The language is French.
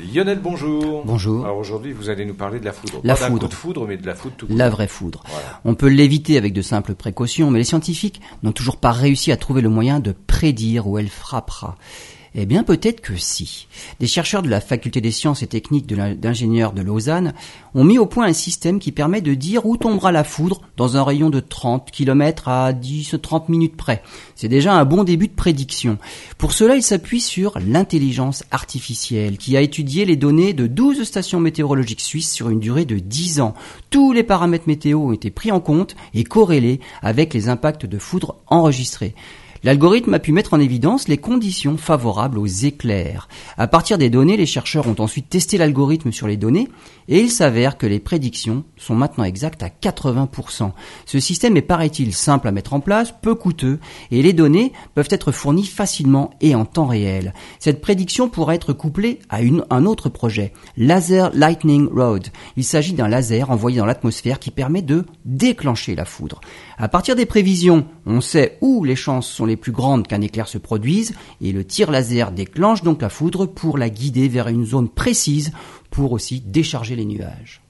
Lionel, bonjour. Bonjour. Alors aujourd'hui, vous allez nous parler de la foudre. La Pas foudre. coup de foudre, mais de la foudre tout court. La vraie foudre. Voilà. On peut l'éviter avec de simples précautions, mais les scientifiques n'ont toujours pas réussi à trouver le moyen de prédire où elle frappera. Eh bien, peut-être que si. Des chercheurs de la faculté des sciences et techniques d'ingénieurs de Lausanne ont mis au point un système qui permet de dire où tombera la foudre dans un rayon de 30 km à 10-30 minutes près. C'est déjà un bon début de prédiction. Pour cela, ils s'appuient sur l'intelligence artificielle qui a étudié les données de 12 stations météorologiques suisses sur une durée de 10 ans. Tous les paramètres météo ont été pris en compte et corrélés avec les impacts de foudre enregistrés. L'algorithme a pu mettre en évidence les conditions favorables aux éclairs. À partir des données, les chercheurs ont ensuite testé l'algorithme sur les données et il s'avère que les prédictions sont maintenant exactes à 80%. Ce système est, paraît-il, simple à mettre en place, peu coûteux et les données peuvent être fournies facilement et en temps réel. Cette prédiction pourra être couplée à un autre projet, Laser Lightning Road. Il s'agit d'un laser envoyé dans l'atmosphère qui permet de déclencher la foudre. À partir des prévisions, on sait où les chances sont plus grandes qu'un éclair se produise et le tir laser déclenche donc la foudre pour la guider vers une zone précise pour aussi décharger les nuages.